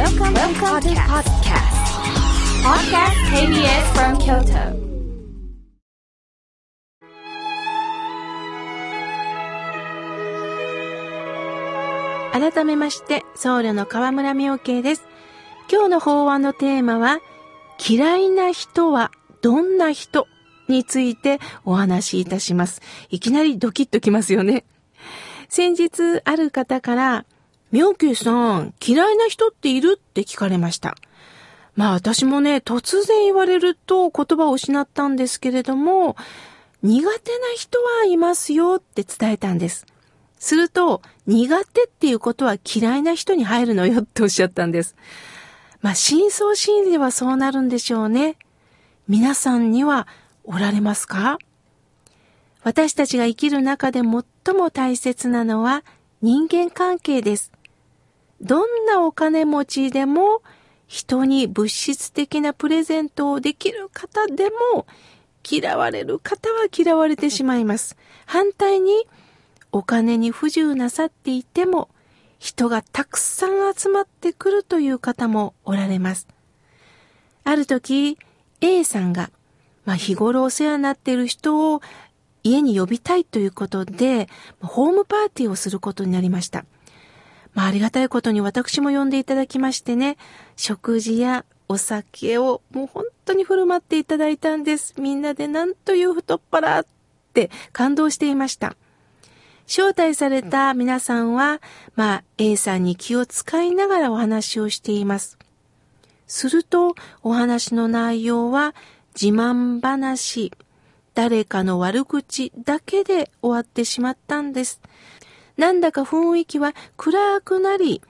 Welcome, Welcome to podcast. Podcast KBS from Kyoto. 改めまして、僧侶の河村明慶です。今日の法案のテーマは、嫌いな人はどんな人についてお話しいたします。いきなりドキッときますよね。先日ある方から、明慶さん、嫌いな人っている？って聞かれました。まあ私もね、突然言われると言葉を失ったんですけれども、苦手な人はいますよって伝えたんです。すると、苦手っていうことは嫌いな人に入るのよっておっしゃったんです。まあ、深層心理ではそうなるんでしょうね。皆さんにはおられますか？私たちが生きる中で最も大切なのは人間関係です。どんなお金持ちでも人に物質的なプレゼントをできる方でも嫌われる方は嫌われてしまいます。反対にお金に不自由なさっていても人がたくさん集まってくるという方もおられます。ある時 A さんが、まあ、日頃お世話になっている人を家に呼びたいということで、ホームパーティーをすることになりました。まあ、ありがたいことに私も呼んでいただきましてね、食事やお酒をもう本当に振る舞っていただいたんです。みんなでなんという太っ腹って感動していました。招待された皆さんは、まあ、A さんに気を使いながらお話をしています。すると、お話の内容は、自慢話、誰かの悪口だけで終わってしまったんです。なんだか雰囲気は暗くなり、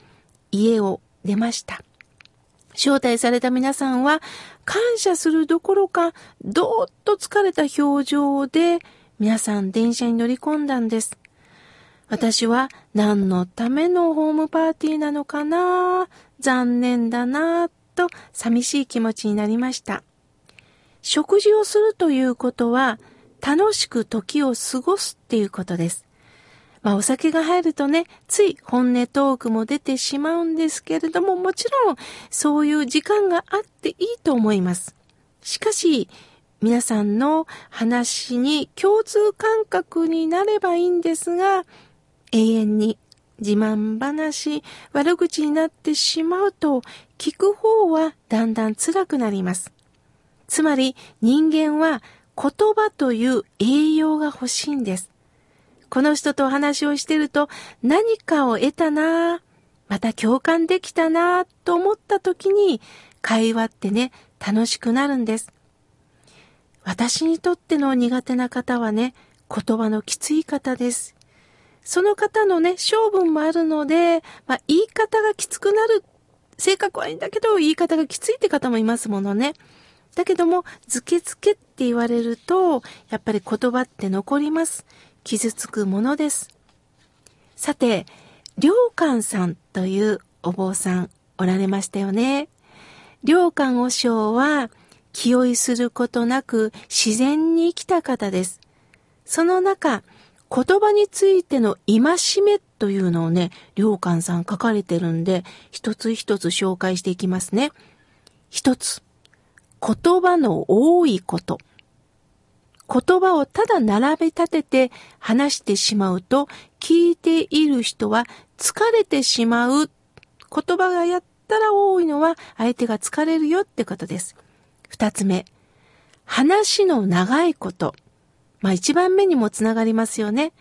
家を出ました。招待された皆さんは、感謝するどころか、どーっと疲れた表情で、皆さん電車に乗り込んだんです。私は何のためのホームパーティーなのかな？残念だなと寂しい気持ちになりました。食事をするということは楽しく時を過ごすっていうことです。まあお酒が入るとね、つい本音トークも出てしまうんですけれども、もちろんそういう時間があっていいと思います。しかし、皆さんの話に共通感覚になればいいんですが、永遠に自慢話、悪口になってしまうと、聞く方はだんだん辛くなります。つまり人間は言葉という栄養が欲しいんです。この人とお話をしてると何かを得たなまた共感できたなと思った時に会話ってね、楽しくなるんです。私にとっての苦手な方はね、言葉のきつい方です。その方のね、性分もあるので、まあ、言い方がきつくなる。性格はいいんだけど、言い方がきついって方もいますものね。だけども、ずけずけって言われると、やっぱり言葉って残ります。傷つくものです。さて、良寛さんというお坊さんおられましたよね。良寛和尚は、気負いすることなく自然に生きた方です。その中、言葉についての戒めというのをね、良寛さん書かれてるんで、一つ一つ紹介していきますね。一つ、言葉の多いこと。言葉をただ並べ立てて話してしまうと、聞いている人は疲れてしまう。言葉がやったら多いのは相手が疲れるよってことです。二つ目、話の長いこと。まあ一番目にもつながりますよね。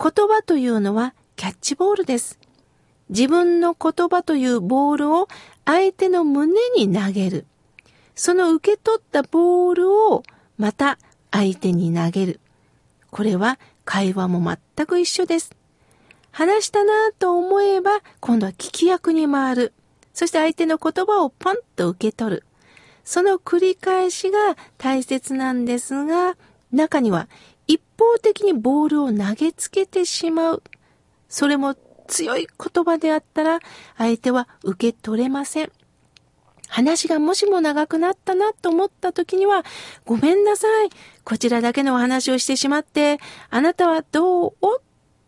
言葉というのはキャッチボールです。自分の言葉というボールを相手の胸に投げる。その受け取ったボールをまた相手に投げる。これは会話も全く一緒です。話したなぁと思えば今度は聞き役に回る。そして相手の言葉をポンと受け取る。その繰り返しが大切なんですが、中には一方的にボールを投げつけてしまう。それも強い言葉であったら相手は受け取れません。話がもしも長くなったなと思った時には、ごめんなさい。こちらだけのお話をしてしまって、あなたはどう？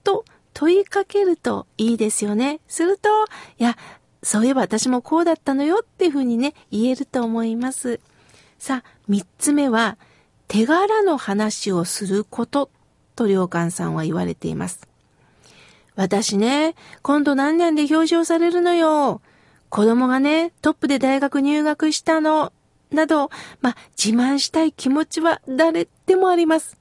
と問いかけるといいですよね。すると、いや、そういえば私もこうだったのよっていうふうにね、言えると思います。さあ、三つ目は、手柄の話をすることと良寛さんは言われています。私ね、今度何年で表彰されるのよ。子供がね、トップで大学入学したの。など、まあ、自慢したい気持ちは誰でもあります。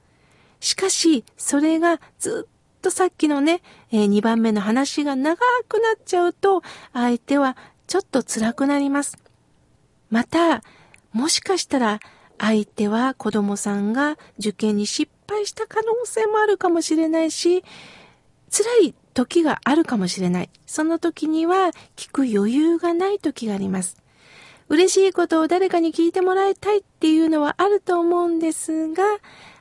しかし、それがずっとさっきのね、えー、2番目の話が長くなっちゃうと、相手はちょっと辛くなります。また、もしかしたら、相手は子供さんが受験に失敗した可能性もあるかもしれないし、辛い時があるかもしれない。その時には聞く余裕がない時があります。嬉しいことを誰かに聞いてもらいたいっていうのはあると思うんですが、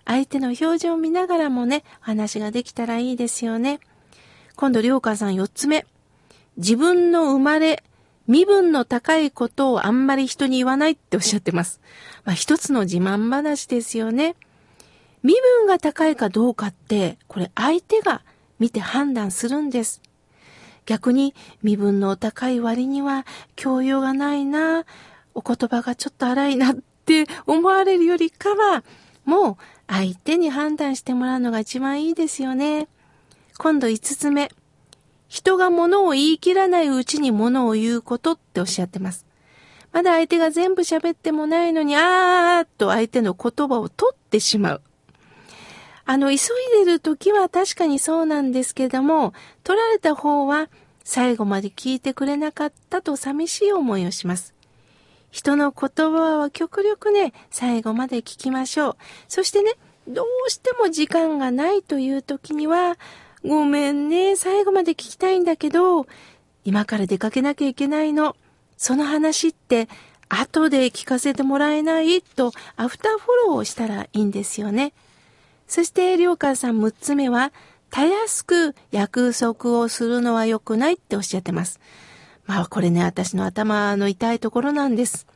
相手の表情を見ながらもね、話ができたらいいですよね。今度、りょうかさん四つ目。自分の生まれ、身分の高いことをあんまり人に言わないっておっしゃってます。まあ、一つの自慢話ですよね。身分が高いかどうかって、これ相手が見て判断するんです。逆に身分の高い割には教養がないな、お言葉がちょっと荒いなって思われるよりかは、もう相手に判断してもらうのが一番いいですよね。今度五つ目。人が物を言い切らないうちに物を言うことっておっしゃってます。まだ相手が全部喋ってもないのに、あーっと相手の言葉を取ってしまう。あの、急いでる時は確かにそうなんですけども、取られた方は最後まで聞いてくれなかったと寂しい思いをします。人の言葉は極力ね、最後まで聞きましょう。そしてね、どうしても時間がないという時には、ごめんね、最後まで聞きたいんだけど、今から出かけなきゃいけないの。その話って後で聞かせてもらえないとアフターフォローをしたらいいんですよね。そして、りょうかさん6つ目は、たやすく約束をするのは良くないっておっしゃってます。まあこれね、私の頭の痛いところなんです。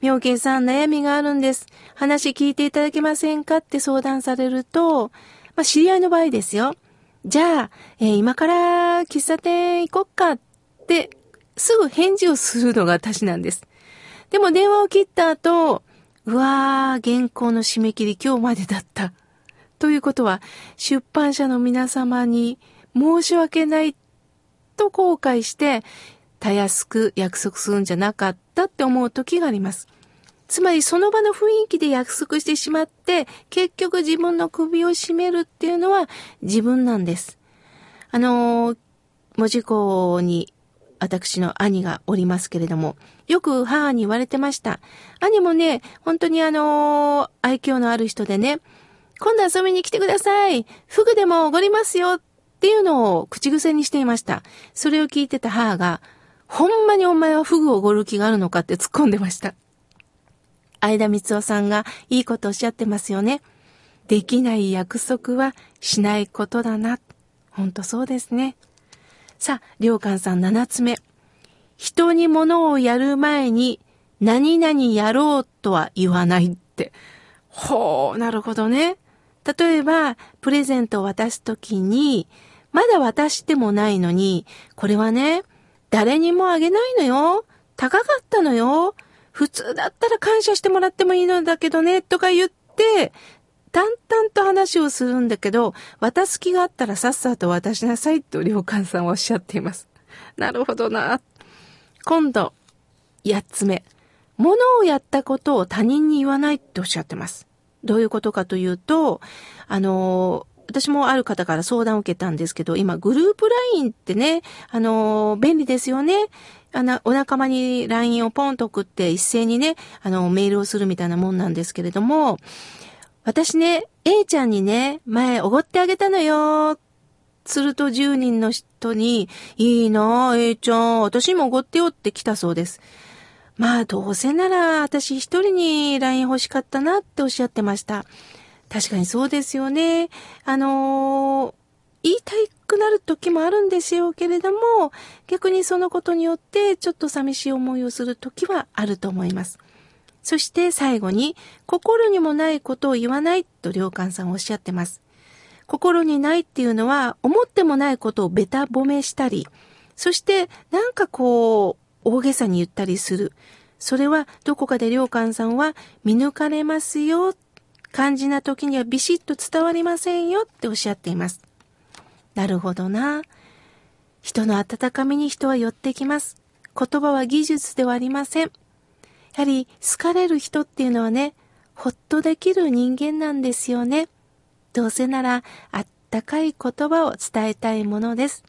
妙慶さん悩みがあるんです。話聞いていただけませんかって相談されると、まあ知り合いの場合ですよ。じゃあ、えー、今から喫茶店行こっかってすぐ返事をするのが私なんです。でも電話を切った後、うわー、原稿の締め切り今日までだった。ということは、出版社の皆様に申し訳ないと後悔して、たやすく約束するんじゃなかったって思う時があります。つまりその場の雰囲気で約束してしまって、結局自分の首を絞めるっていうのは自分なんです。あの、文字工に私の兄がおりますけれども、よく母に言われてました。兄もね、本当にあの、愛嬌のある人でね、今度遊びに来てください。フグでもおごりますよっていうのを口癖にしていました。それを聞いてた母が、ほんまにお前はフグをおごる気があるのかって突っ込んでました。相田光夫さんがいいことおっしゃってますよね。できない約束はしないことだな。ほんとそうですね。さあ、良寛さん7つ目。人に物をやる前に何々やろうとは言わないって。ほう、なるほどね。例えば、プレゼントを渡すときに、まだ渡してもないのに、これはね、誰にもあげないのよ。高かったのよ。普通だったら感謝してもらってもいいのだけどね、とか言って、淡々と話をするんだけど、渡す気があったらさっさと渡しなさいと良寛さんはおっしゃっています。なるほどな。今度、八つ目。物をやったことを他人に言わないっておっしゃってます。どういうことかというと、あの、私もある方から相談を受けたんですけど、今グループ LINE ってね、あの、便利ですよね。あの、お仲間に LINE をポンと送って一斉にね、あの、メールをするみたいなもんなんですけれども、私ね、A ちゃんにね、前おごってあげたのよ。すると10人の人に、いいなぁ、A ちゃん、私もおごってよって来たそうです。まあ、どうせなら私一人に LINE 欲しかったなっておっしゃってました。確かにそうですよね。あのー、言いたくなる時もあるんですよけれども、逆にそのことによってちょっと寂しい思いをする時はあると思います。そして最後に、心にもないことを言わないと良寛さんおっしゃってます。心にないっていうのは、思ってもないことをベタ褒めしたり、そしてなんかこう、大げさに言ったりする。それはどこかで良寛さんは見抜かれますよ。肝心な時にはビシッと伝わりませんよっておっしゃっています。なるほどな。人の温かみに人は寄ってきます。言葉は技術ではありません。やはり好かれる人っていうのはね、ほっとできる人間なんですよね。どうせならあったかい言葉を伝えたいものです。